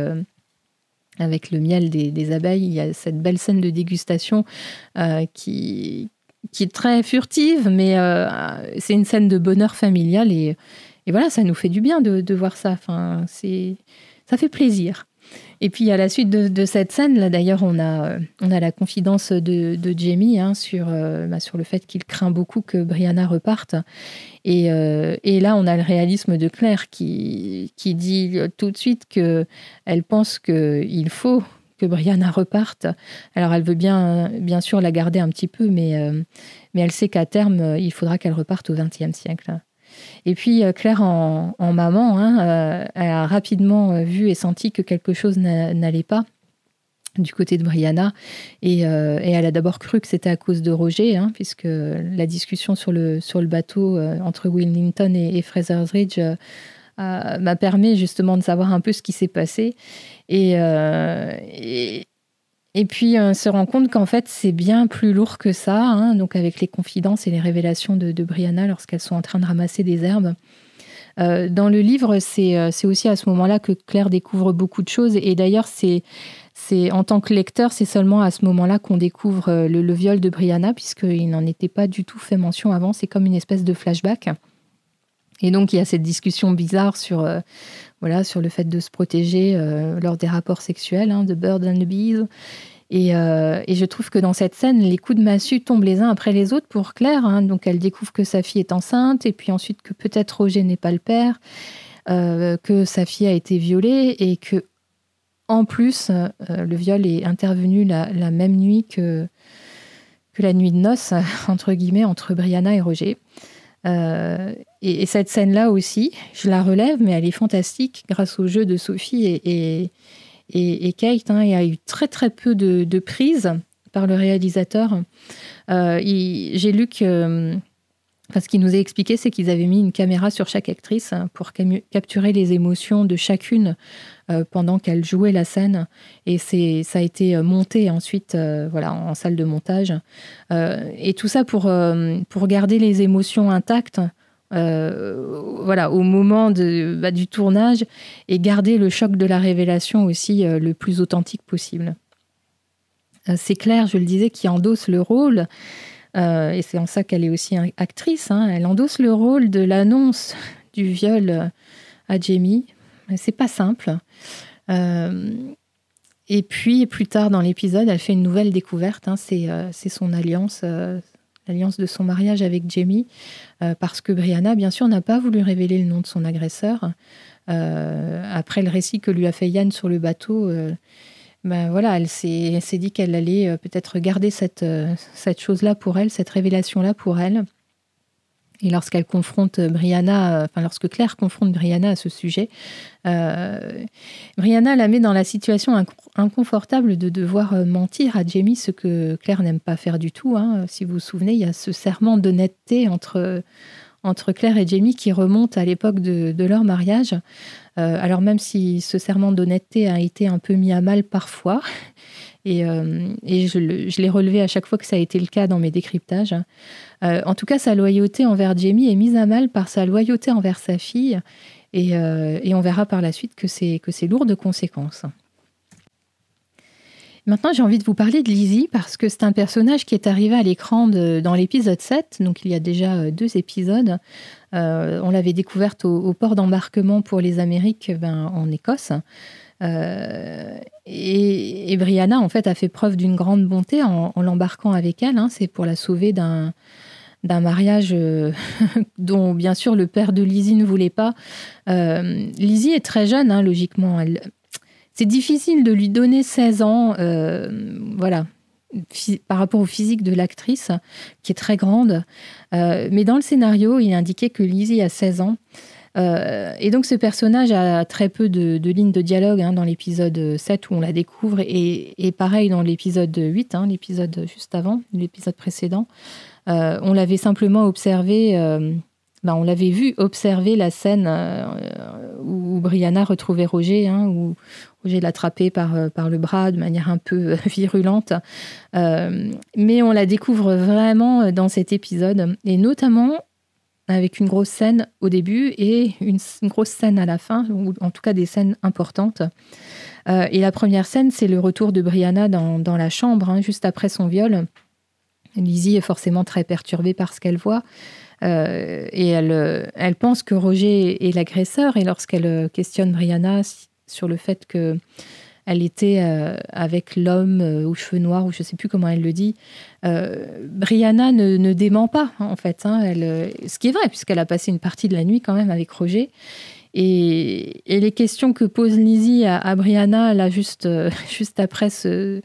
avec le miel des, des, abeilles, il y a cette belle scène de dégustation qui, qui est très furtive, mais euh, c'est une scène de bonheur familial et, voilà, ça nous fait du bien de, voir ça. Enfin, ça fait plaisir. Et puis à la suite de, cette scène, là d'ailleurs, on a, euh, on a la confidence de, Jamie hein, sur, euh, bah, sur le fait qu'il craint beaucoup que Brianna reparte. Et, et, là, on a le réalisme de Claire qui, qui dit tout de suite qu'elle pense qu'il faut que Brianna reparte. Alors elle veut bien, bien sûr la garder un petit peu, mais, euh, mais elle sait qu'à terme, euh, il faudra qu'elle reparte au XXe siècle. Et puis euh, Claire, en, maman, hein, elle a rapidement vu et senti que quelque chose n'allait pas. du côté de Brianna. Et, elle a d'abord cru que c'était à cause de Roger, hein, puisque la discussion sur le, sur le bateau entre Willington et, et Fraser's Ridge m'a permis justement de savoir un peu ce qui s'est passé. Et, et, et puis on se rend compte qu'en fait c'est bien plus lourd que ça, hein, donc avec les confidences et les révélations de, Brianna lorsqu'elles sont en train de ramasser des herbes. Euh, dans le livre, euh, c'est aussi à ce moment-là que Claire découvre beaucoup de choses. Et d'ailleurs, c'est en tant que lecteur, c'est seulement à ce moment-là qu'on découvre euh, le, viol de Brianna, puisqu'il n'en était pas du tout fait mention avant. C'est comme une espèce de flashback. Et donc, il y a cette discussion bizarre sur, voilà, sur le fait de se protéger lors des rapports sexuels, hein, de Bird and the Bees. Euh, et, je trouve que dans cette scène, les coups de massue tombent les uns après les autres pour Claire. Hein. Donc elle découvre que sa fille est enceinte, et puis ensuite que peut-être Roger n'est pas le père, euh, que sa fille a été violée, et que en plus, euh, le viol est intervenu la, même nuit que, que la nuit de noces, entre guillemets, entre Brianna et Roger. Et, cette scène-là aussi, je la relève, mais elle est fantastique grâce au jeu de Sophie et et, Kate. Hein, il y a eu très très peu de, de prises par le réalisateur. Euh, j'ai lu que ce qu'il nous a expliqué, c'est qu'ils avaient mis une caméra sur chaque actrice hein, pour capturer les émotions de chacune euh, pendant qu'elle jouait la scène. Et ça a été monté ensuite euh, voilà, en salle de montage. et tout ça pour, garder les émotions intactes euh, voilà, au moment bah, du tournage et garder le choc de la révélation aussi euh, le plus authentique possible. Euh, c'est Claire, je le disais, qui endosse le rôle, et c'est en ça qu'elle est aussi actrice, hein. elle endosse le rôle de l'annonce du viol à Jamie. C'est pas simple. et puis, plus tard dans l'épisode, elle fait une nouvelle découverte, hein. c'est son alliance l'alliance de son mariage avec Jamie, euh, parce que Brianna, bien sûr, n'a pas voulu révéler le nom de son agresseur. Euh, après le récit que lui a fait Yann sur le bateau, euh, ben voilà, elle s'est dit qu'elle allait peut-être garder cette, cette chose-là pour elle, cette révélation-là pour elle. Et lorsqu'elle confronte Brianna, enfin lorsque Claire confronte Brianna à ce sujet, euh, Brianna la met dans la situation inconfortable de devoir euh, mentir à Jamie, ce que Claire n'aime pas faire du tout. Hein. Si vous vous souvenez, il y a ce serment d'honnêteté entre, entre Claire et Jamie qui remonte à l'époque de, leur mariage. Euh, alors même si ce serment d'honnêteté a été un peu mis à mal parfois, et, je, l'ai relevé à chaque fois que ça a été le cas dans mes décryptages. en tout cas, sa loyauté envers Jamie est mise à mal par sa loyauté envers sa fille euh, et, on verra par la suite que c'est lourd de conséquences. Maintenant, j'ai envie de vous parler de Lizzie parce que c'est un personnage qui est arrivé à l'écran dans l'épisode 7, donc il y a déjà euh, deux épisodes. Euh, on l'avait découverte au, port d'embarquement pour les Amériques ben, en Écosse. et, Brianna, en fait, a fait preuve d'une grande bonté en, l'embarquant avec elle. Hein. C'est pour la sauver d'un, mariage euh, dont bien sûr le père de Lizzie ne voulait pas. Euh, Lizzie est très jeune, hein, logiquement. C'est difficile de lui donner 16 ans, euh, voilà, par rapport au physique de l'actrice, qui est très grande. mais dans le scénario, il est indiqué que Lizzie a 16 ans. et donc ce personnage a très peu de, lignes de dialogue hein, dans l'épisode 7 où on la découvre et, pareil dans l'épisode 8, hein, l'épisode juste avant, l'épisode précédent. Euh, on l'avait simplement observé, euh, ben, on l'avait vu observer la scène euh, où Brianna retrouvait Roger, hein, où Roger l'attrapait par, par le bras de manière un peu virulente. mais on la découvre vraiment dans cet épisode, et notamment avec une grosse scène au début et une, grosse scène à la fin, ou en tout cas des scènes importantes. et la première scène, c'est le retour de Brianna dans, la chambre, hein, juste après son viol. Lizzie est forcément très perturbée par ce qu'elle voit. Euh, et elle, elle pense que Roger est l'agresseur. Et lorsqu'elle euh, questionne Brianna sur le fait que elle était euh, avec l'homme aux cheveux noirs, ou je ne sais plus comment elle le dit, Brianna ne, dément pas, en fait. Hein. ce qui est vrai, puisqu'elle a passé une partie de la nuit quand même avec Roger. Et, les questions que pose Lizzie à, à Brianna, là, juste, juste après ce,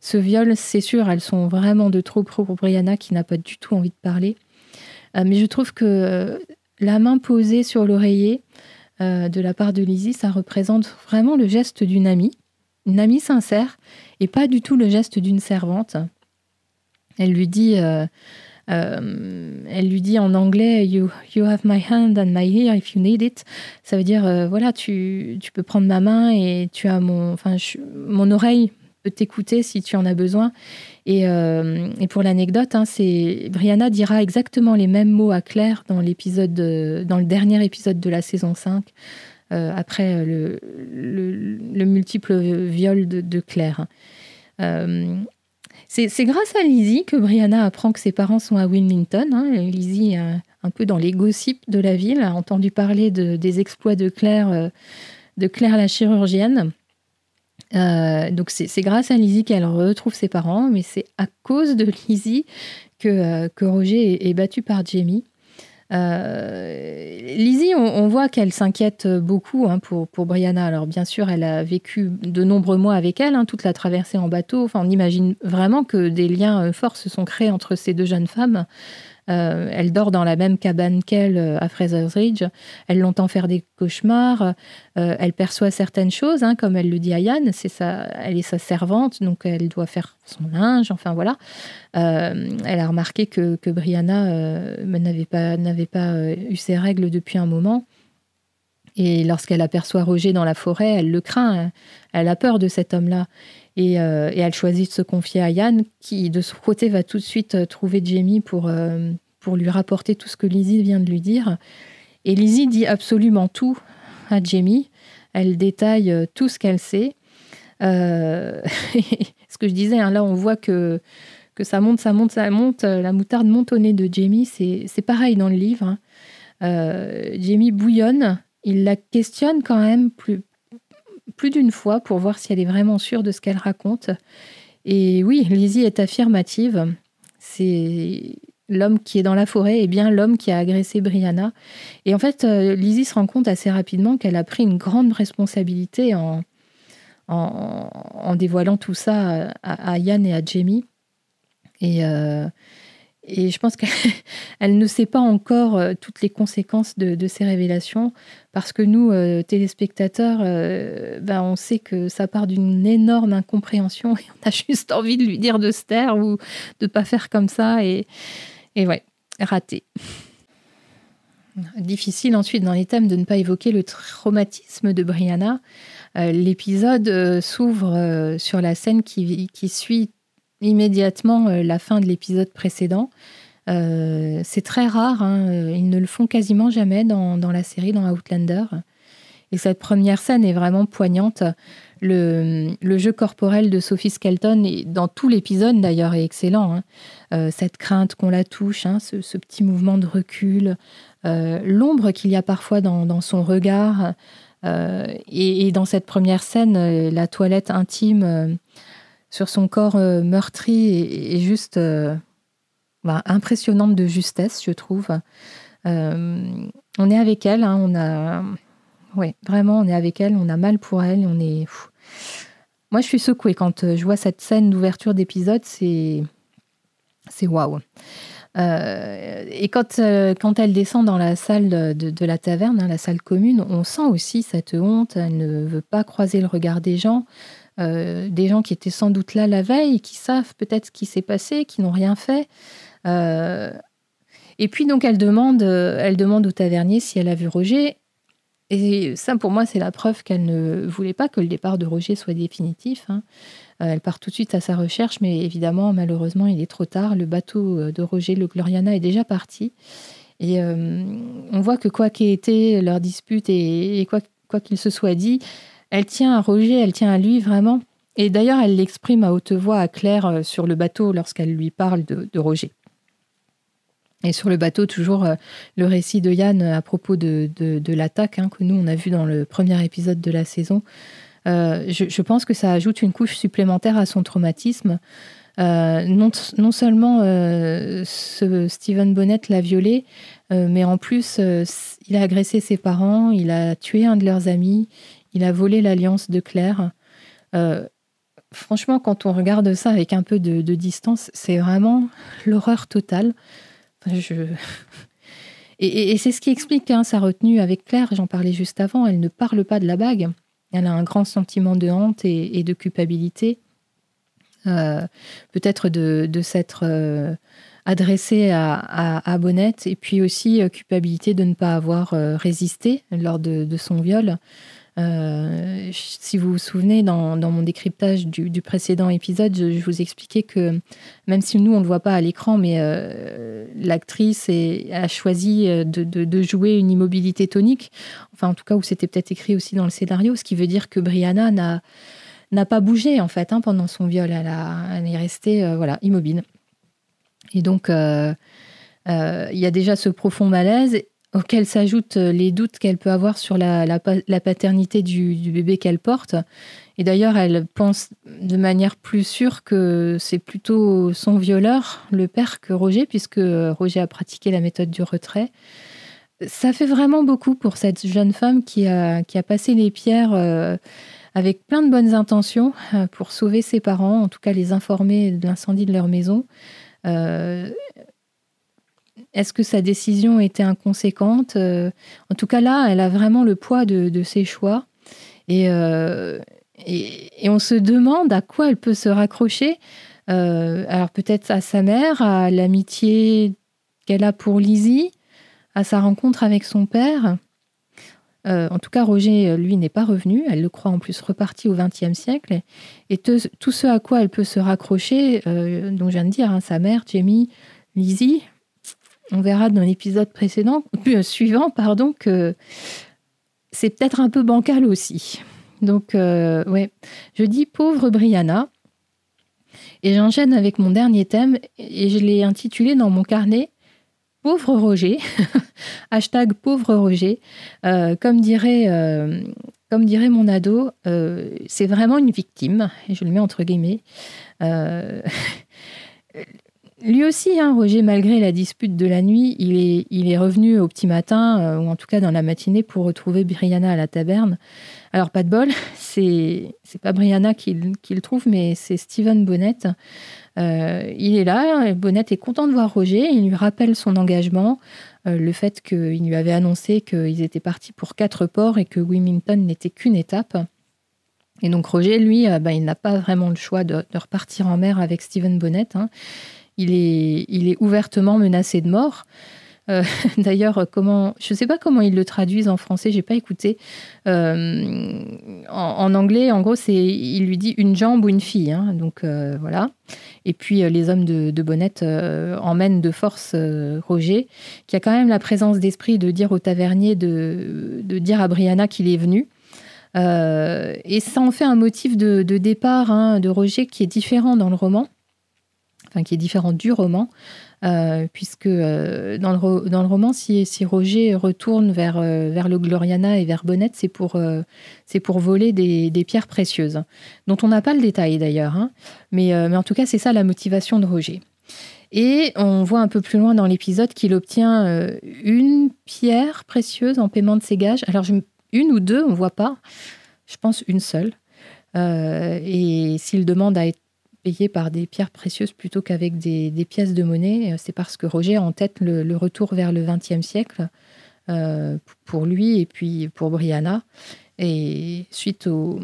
ce viol, c'est sûr, elles sont vraiment de trop pour Brianna qui n'a pas du tout envie de parler. Euh, mais je trouve que euh, la main posée sur l'oreiller euh, de la part de Lizzie, ça représente vraiment le geste d'une amie, une amie sincère. et pas du tout le geste d'une servante. Elle lui dit, en anglais you, have my hand and my ear if you need it. Ça veut dire voilà, tu, tu, peux prendre ma main et tu as mon, enfin, mon oreille peut t'écouter si tu en as besoin. Et, et pour l'anecdote, hein, c'est Brianna dira exactement les mêmes mots à Claire dans l'épisode, dans le dernier épisode de la saison 5. après le, le, multiple viol de, de Claire. C'est grâce à Lizzie que Brianna apprend que ses parents sont à Wilmington. Hein. Lizzie, un peu dans les gossips de la ville, a entendu parler des exploits de Claire, euh, de Claire la chirurgienne. Euh, donc c'est grâce à Lizzie qu'elle retrouve ses parents, mais c'est à cause de Lizzie que, euh, que Roger est, battu par Jamie. Euh, Lizzie, on, voit qu'elle s'inquiète beaucoup hein, pour, pour Brianna. Alors bien sûr, elle a vécu de nombreux mois avec elle, hein, toute la traversée en bateau. Enfin, on imagine vraiment que des liens forts se sont créés entre ces deux jeunes femmes. Euh, elle dort dans la même cabane qu'elle euh, à Fraser's Ridge. Elle l'entend faire des cauchemars. Euh, elle perçoit certaines choses, hein, comme elle le dit à Yann. C'est elle est sa servante, donc elle doit faire son linge. Enfin voilà. elle a remarqué que, que Brianna n'avait pas, n'avait pas eu ses règles depuis un moment. Et lorsqu'elle aperçoit Roger dans la forêt, elle le craint. Elle a peur de cet homme-là. Et, et, elle choisit de se confier à Yann, qui de son côté va tout de suite trouver Jamie pour, pour lui rapporter tout ce que Lizzie vient de lui dire. Et Lizzie dit absolument tout à Jamie. Elle détaille euh, tout ce qu'elle sait. Euh, ce que je disais, hein, là on voit que, que ça monte, ça monte, ça monte. La moutarde monte au nez de Jamie. C'est pareil dans le livre. Hein. Euh, Jamie bouillonne. Il la questionne quand même plus, plus d'une fois pour voir si elle est vraiment sûre de ce qu'elle raconte. Et oui, Lizzie est affirmative. C'est l'homme qui est dans la forêt est bien l'homme qui a agressé Brianna. Et en fait, euh, Lizzie se rend compte assez rapidement qu'elle a pris une grande responsabilité en, en, dévoilant tout ça à, Yann et à Jamie. Et, euh, et je pense qu'elle ne sait pas encore euh, toutes les conséquences de, ces révélations, parce que nous, téléspectateurs, ben, on sait que ça part d'une énorme incompréhension et on a juste envie de lui dire de se taire ou de pas faire comme ça. Et, et ouais, raté. Difficile ensuite dans les thèmes de ne pas évoquer le traumatisme de Brianna. Euh, l'épisode euh, s'ouvre euh, sur la scène qui, suit immédiatement la fin de l'épisode précédent. c'est très rare, hein, ils ne le font quasiment jamais dans, dans, la série, dans Outlander. Et cette première scène est vraiment poignante. Le, jeu corporel de Sophie Skelton, dans tout l'épisode d'ailleurs, est excellent. Hein. Euh, cette crainte qu'on la touche, hein, ce, petit mouvement de recul, euh, l'ombre qu'il y a parfois dans, son regard. Euh, et, dans cette première scène, la toilette intime sur son corps meurtri est, juste bah, impressionnante de justesse, je trouve. on est avec elle, hein, on a. Vraiment, on est avec elle, on a mal pour elle, on est. Moi, je suis secouée quand euh, je vois cette scène d'ouverture d'épisode, c'est c'est waouh. Euh, et quand, euh, quand elle descend dans la salle de, la taverne, hein, la salle commune, on sent aussi cette honte. Elle ne veut pas croiser le regard des gens, des gens qui étaient sans doute là la veille, qui savent peut-être ce qui s'est passé, qui n'ont rien fait. et puis donc elle demande, elle demande au tavernier si elle a vu Roger. Et ça, pour moi, c'est la preuve qu'elle ne voulait pas que le départ de Roger soit définitif. Hein. Euh, elle part tout de suite à sa recherche, mais évidemment, malheureusement, il est trop tard. Le bateau euh, de Roger, le Gloriana, est déjà parti. Et euh, on voit que quoi qu'ait été leur dispute et, quoi qu'il se soit dit, elle tient à Roger, elle tient à lui vraiment. Et d'ailleurs, elle l'exprime à haute voix à Claire sur le bateau lorsqu'elle lui parle de Roger. Et sur le bateau, toujours euh, le récit de Yann à propos de, l'attaque hein, que nous, on a vu dans le premier épisode de la saison. Euh, je, pense que ça ajoute une couche supplémentaire à son traumatisme. Euh, non, seulement ce Stephen Bonnet l'a violé, mais en plus, il a agressé ses parents, il a tué un de leurs amis, il a volé l'alliance de Claire. franchement, quand on regarde ça avec un peu de distance, c'est vraiment l'horreur totale. Et, c'est ce qui explique hein, sa retenue avec Claire, j'en parlais juste avant, elle ne parle pas de la bague. Elle a un grand sentiment de honte et, de culpabilité. peut-être de, s'être adressé à, à, Bonnette, et puis aussi culpabilité de ne pas avoir résisté lors de, son viol. Euh, si vous vous souvenez, dans, mon décryptage du, précédent épisode, je, vous expliquais que même si nous, on ne le voit pas à l'écran, mais euh, l'actrice a choisi euh, de, jouer une immobilité tonique, enfin en tout cas où c'était peut-être écrit aussi dans le scénario, ce qui veut dire que Brianna n'a n'a pas bougé en fait hein, pendant son viol, elle, elle est restée voilà immobile. Et donc il y a déjà ce profond malaise auxquels s'ajoutent euh, les doutes qu'elle peut avoir sur la, paternité du, bébé qu'elle porte. Et d'ailleurs, elle pense de manière plus sûre que c'est plutôt son violeur, le père, que Roger, puisque Roger a pratiqué la méthode du retrait. Ça fait vraiment beaucoup pour cette jeune femme qui a, qui a passé les pierres euh, avec plein de bonnes intentions euh, pour sauver ses parents, en tout cas les informer de l'incendie de leur maison. Est-ce que sa décision était inconséquente euh, En tout cas, là, elle a vraiment le poids de, ses choix. Euh, et, et, on se demande à quoi elle peut se raccrocher. Euh, alors peut-être à sa mère, à l'amitié qu'elle a pour Lizzie, à sa rencontre avec son père. en tout cas, Roger, lui, n'est pas revenu. Elle le croit en plus reparti au XXe siècle. Et tout ce à quoi elle peut se raccrocher, dont je viens de dire, hein, sa mère, Jamie, Lizzie, on verra dans l'épisode précédent, euh, suivant, pardon, que c'est peut-être un peu bancal aussi. Donc, euh, ouais, je dis pauvre Brianna. Et j'enchaîne avec mon dernier thème, et je l'ai intitulé dans mon carnet Pauvre Roger. Hashtag pauvre Roger. Euh, comme, dirait, comme dirait mon ado, c'est vraiment une victime, et je le mets entre guillemets. Lui aussi, hein, Roger, malgré la dispute de la nuit, il est, revenu au petit matin, euh, ou en tout cas dans la matinée, pour retrouver Brianna à la taverne. Alors, pas de bol, c'est, c'est pas Brianna qui, le trouve, mais c'est Steven Bonnet. Euh, il est là, Bonnet est content de voir Roger, il lui rappelle son engagement, euh, le fait qu'il lui avait annoncé qu'ils étaient partis pour quatre ports et que Wilmington n'était qu'une étape. Et donc Roger, lui, ben, il n'a pas vraiment le choix de, repartir en mer avec Steven Bonnet. Hein il est, ouvertement menacé de mort. Euh, d'ailleurs, comment, je ne sais pas comment ils le traduisent en français, j'ai pas écouté. Euh, en, anglais, en gros, c'est, il lui dit une jambe ou une fille. Hein, donc euh, voilà. Et puis les hommes de, de Bonnette emmènent de force Roger, qui a quand même la présence d'esprit de dire au tavernier de, dire à Brianna qu'il est venu. et ça en fait un motif de, de départ hein, de Roger qui est différent dans le roman qui est différent du roman, euh, puisque euh, dans, le, dans, le, roman, si, si, Roger retourne vers, euh, vers le Gloriana et vers Bonnette, c'est pour, pour voler des, des, pierres précieuses, dont on n'a pas le détail d'ailleurs. Hein. Mais, mais en tout cas, c'est ça la motivation de Roger. Et on voit un peu plus loin dans l'épisode qu'il obtient une pierre précieuse en paiement de ses gages. Alors, une ou deux, on ne voit pas. Je pense une seule. et s'il demande à être payé par des pierres précieuses plutôt qu'avec des, pièces de monnaie, euh, c'est parce que Roger a en tête le, retour vers le XXe siècle euh, pour lui et puis pour Brianna, et suite aux,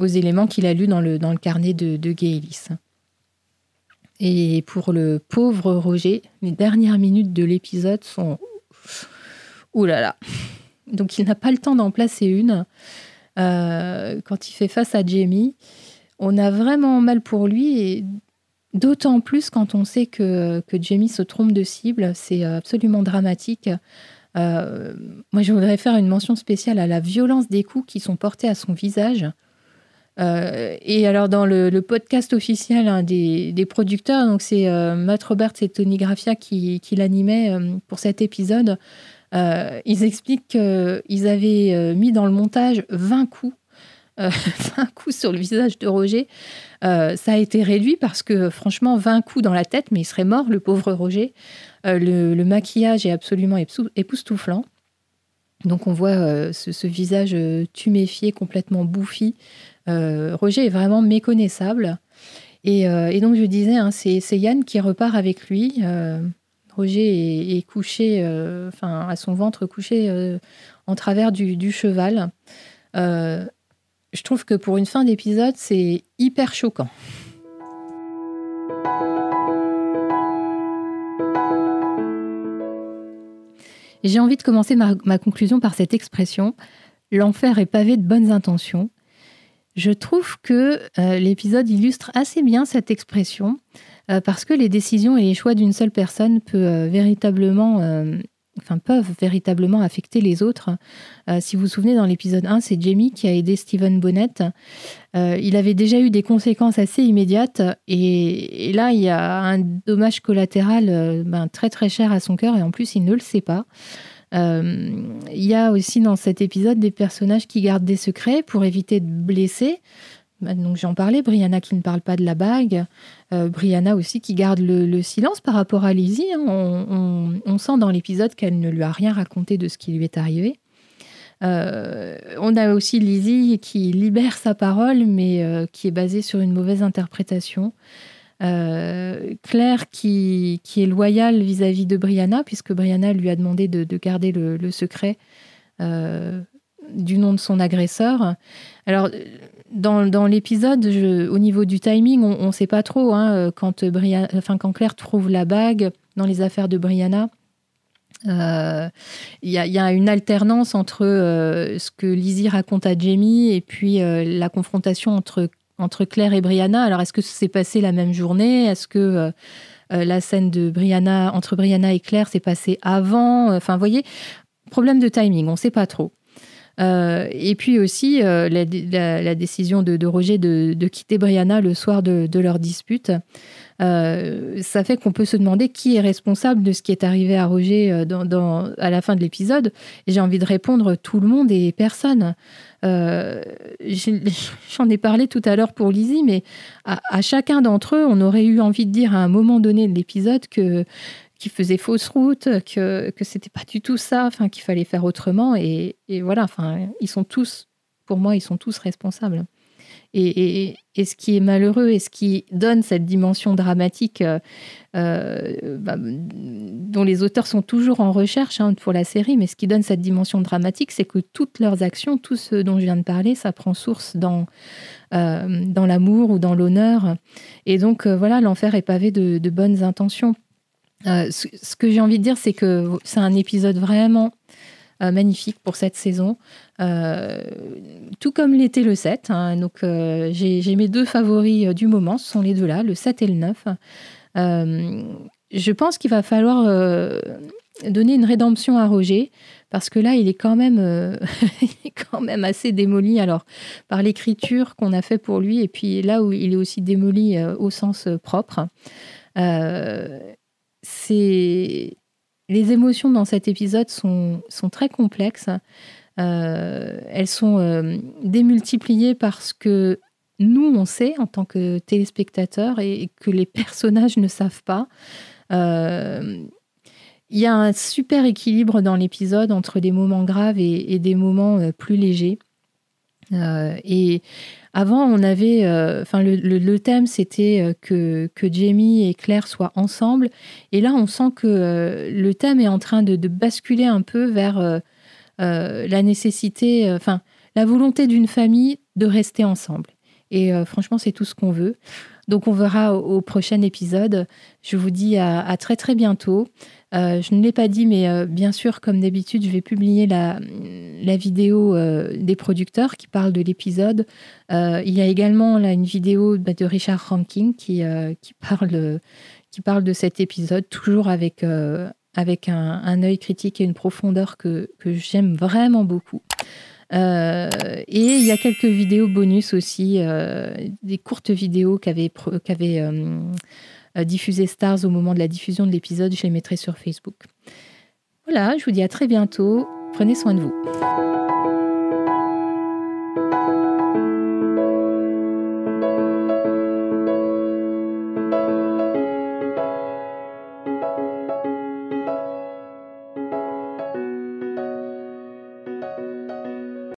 éléments qu'il a lus dans le, carnet de, de. Et pour le pauvre Roger, les dernières minutes de l'épisode sont... Ouh là là Donc il n'a pas le temps d'en placer une. Euh, quand il fait face à Jamie, on a vraiment mal pour lui et d'autant plus quand on sait que, Jamie se trompe de cible, c'est absolument dramatique. Euh, moi, je voudrais faire une mention spéciale à la violence des coups qui sont portés à son visage. Euh, et alors, dans le, podcast officiel hein, des, producteurs, donc c'est euh, Matt Roberts et Tony Graffia qui, qui l'animaient pour cet épisode, ils expliquent qu'ils avaient mis dans le montage 20 coups euh, un coup sur le visage de Roger. Euh, ça a été réduit parce que franchement, 20 coups dans la tête, mais il serait mort, le pauvre Roger. Euh, le, maquillage est absolument époustouflant. Donc on voit ce, visage tuméfié, complètement bouffi. Roger est vraiment méconnaissable. Et, donc je disais, hein, c'est Yann qui repart avec lui. Roger est, couché, enfin à son ventre couché en travers du cheval je trouve que pour une fin d'épisode, c'est hyper choquant. J'ai envie de commencer ma, conclusion par cette expression l'enfer est pavé de bonnes intentions. Je trouve que euh, l'épisode illustre assez bien cette expression euh, parce que les décisions et les choix d'une seule personne peuvent euh, véritablement enfin, peuvent véritablement affecter les autres. Euh, si vous vous souvenez, dans l'épisode 1, c'est Jamie qui a aidé Stephen Bonnet. Euh, il avait déjà eu des conséquences assez immédiates et, là, il y a un dommage collatéral euh, ben, très très cher à son cœur et en plus, il ne le sait pas. Il y a aussi dans cet épisode des personnages qui gardent des secrets pour éviter de blesser. Bah, donc j'en parlais, Brianna qui ne parle pas de la bague, euh, Brianna aussi qui garde le, silence par rapport à Lizzie. Hein. On, sent dans l'épisode qu'elle ne lui a rien raconté de ce qui lui est arrivé. Euh, on a aussi Lizzie qui libère sa parole, mais euh, qui est basée sur une mauvaise interprétation. Claire qui, est loyale vis-à-vis de Brianna, puisque Brianna lui a demandé de, garder le, le secret du nom de son agresseur. Alors, dans, l'épisode, au niveau du timing, on ne sait pas trop. Hein, euh, quand, Claire trouve la bague dans les affaires de Brianna, euh, il y, a une alternance entre euh, ce que Lizzie raconte à Jamie et puis la confrontation entre, entre Claire et Brianna. Alors, est-ce que c'est passé la même journée? Est-ce que la scène de Brianna, entre Brianna et Claire s'est passée avant? Enfin, vous voyez, problème de timing, on ne sait pas trop. Euh, et puis aussi euh, la, décision de, Roger de, quitter Brianna le soir de, leur dispute. Euh, ça fait qu'on peut se demander qui est responsable de ce qui est arrivé à Roger à la fin de l'épisode. J'ai envie de répondre tout le monde et personne. J'en ai parlé tout à l'heure pour Lizzie, mais à chacun d'entre eux, on aurait eu envie de dire à un moment donné de l'épisode que qui faisait fausse route, que, que c'était pas du tout ça, enfin, qu'il fallait faire autrement. Et, voilà, enfin, ils sont tous, pour moi, ils sont tous responsables. Et, ce qui est malheureux et ce qui donne cette dimension dramatique euh, euh, bah, dont les auteurs sont toujours en recherche hein, pour la série, mais ce qui donne cette dimension dramatique, c'est que toutes leurs actions, tout ce dont je viens de parler, ça prend source dans, euh, dans l'amour ou dans l'honneur. Et donc voilà, l'enfer est pavé de, de bonnes intentions. Euh, ce, que j'ai envie de dire, c'est que c'est un épisode vraiment euh, magnifique pour cette saison, euh, tout comme l'était le 7. Hein. donc, j'ai mes deux favoris du moment, ce sont les deux là, le 7 et le 9. je pense qu'il va falloir donner une rédemption à Roger, parce que là, il est quand même, assez démoli. Alors, par l'écriture qu'on a fait pour lui, et puis là où il est aussi démoli au sens propre. C'est les émotions dans cet épisode sont, sont très complexes. Euh, elles sont euh, démultipliées parce que nous, on sait en tant que téléspectateurs et, que les personnages ne savent pas. Euh, il y a un super équilibre dans l'épisode entre des moments graves et, et des moments plus légers. et avant, on avait, euh, enfin, le, thème c'était euh, que, que Jamie et Claire soient ensemble, et là, on sent que euh, le thème est en train de, basculer un peu vers la nécessité, enfin, la volonté d'une famille de rester ensemble. Et franchement, c'est tout ce qu'on veut. Donc, on verra au, prochain épisode. Je vous dis à très très bientôt. Euh, je ne l'ai pas dit, mais euh, bien sûr, comme d'habitude, je vais publier la, vidéo euh, des producteurs qui parlent de l'épisode. il y a également une vidéo bah, de Richard Rankin qui, qui, parle, qui parle de cet épisode, toujours avec, avec un, œil critique et une profondeur que, que j'aime vraiment beaucoup. et il y a quelques vidéos bonus aussi, des courtes vidéos qu'avait euh, diffuser Stars au moment de la diffusion de l'épisode. Je les mettrai sur Facebook. Voilà, je vous dis à très bientôt. Prenez soin de vous.